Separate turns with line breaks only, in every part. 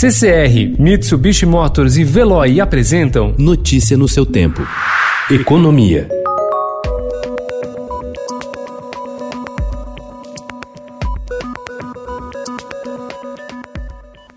CCR, Mitsubishi Motors e Veloy apresentam
Notícia no seu tempo. Economia.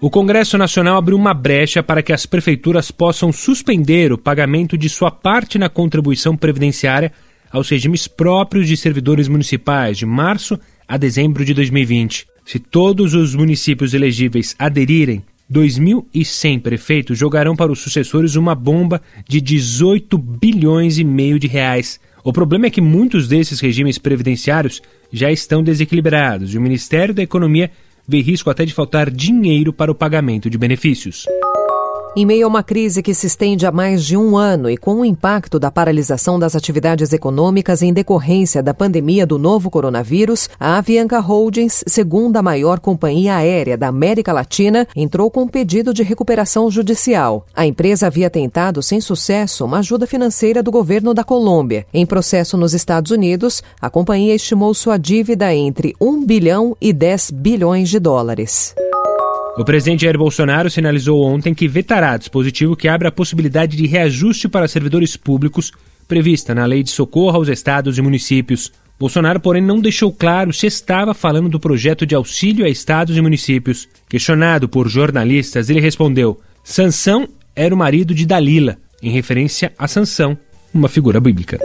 O Congresso Nacional abriu uma brecha para que as prefeituras possam suspender o pagamento de sua parte na contribuição previdenciária aos regimes próprios de servidores municipais de março a dezembro de 2020. Se todos os municípios elegíveis aderirem, 2.100 prefeitos jogarão para os sucessores uma bomba de 18 bilhões e meio de reais. O problema é que muitos desses regimes previdenciários já estão desequilibrados e o Ministério da Economia vê risco até de faltar dinheiro para o pagamento de benefícios.
Em meio a uma crise que se estende há mais de um ano e com o impacto da paralisação das atividades econômicas em decorrência da pandemia do novo coronavírus, a Avianca Holdings, segunda maior companhia aérea da América Latina, entrou com um pedido de recuperação judicial. A empresa havia tentado, sem sucesso, uma ajuda financeira do governo da Colômbia. Em processo nos Estados Unidos, a companhia estimou sua dívida entre 1 bilhão e 10 bilhões de dólares.
O presidente Jair Bolsonaro sinalizou ontem que vetará dispositivo que abre a possibilidade de reajuste para servidores públicos prevista na Lei de Socorro aos Estados e Municípios. Bolsonaro, porém, não deixou claro se estava falando do projeto de auxílio a estados e municípios. Questionado por jornalistas, ele respondeu: Sansão era o marido de Dalila, em referência a Sansão, uma figura bíblica.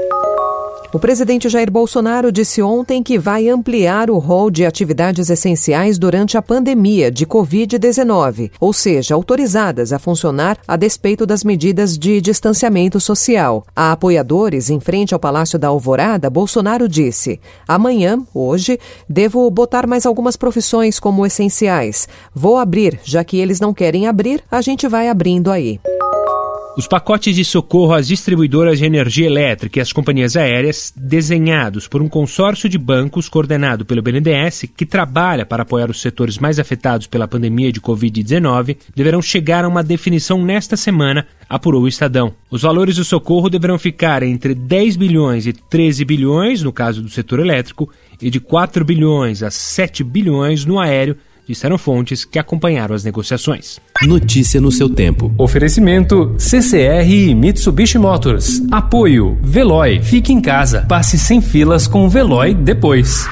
O presidente Jair Bolsonaro disse ontem que vai ampliar o rol de atividades essenciais durante a pandemia de Covid-19, ou seja, autorizadas a funcionar a despeito das medidas de distanciamento social. A apoiadores em frente ao Palácio da Alvorada, Bolsonaro disse: amanhã, hoje, devo botar mais algumas profissões como essenciais. Vou abrir, já que eles não querem abrir, a gente vai abrindo aí.
Os pacotes de socorro às distribuidoras de energia elétrica e às companhias aéreas, desenhados por um consórcio de bancos coordenado pelo BNDES, que trabalha para apoiar os setores mais afetados pela pandemia de Covid-19, deverão chegar a uma definição nesta semana, apurou o Estadão. Os valores do socorro deverão ficar entre 10 bilhões e 13 bilhões, no caso do setor elétrico, e de 4 bilhões a 7 bilhões no aéreo disseram fontes que acompanharam as negociações.
Notícia no seu tempo.
Oferecimento CCR e Mitsubishi Motors. Apoio Veloy. Fique em casa. Passe sem filas com o Veloy depois.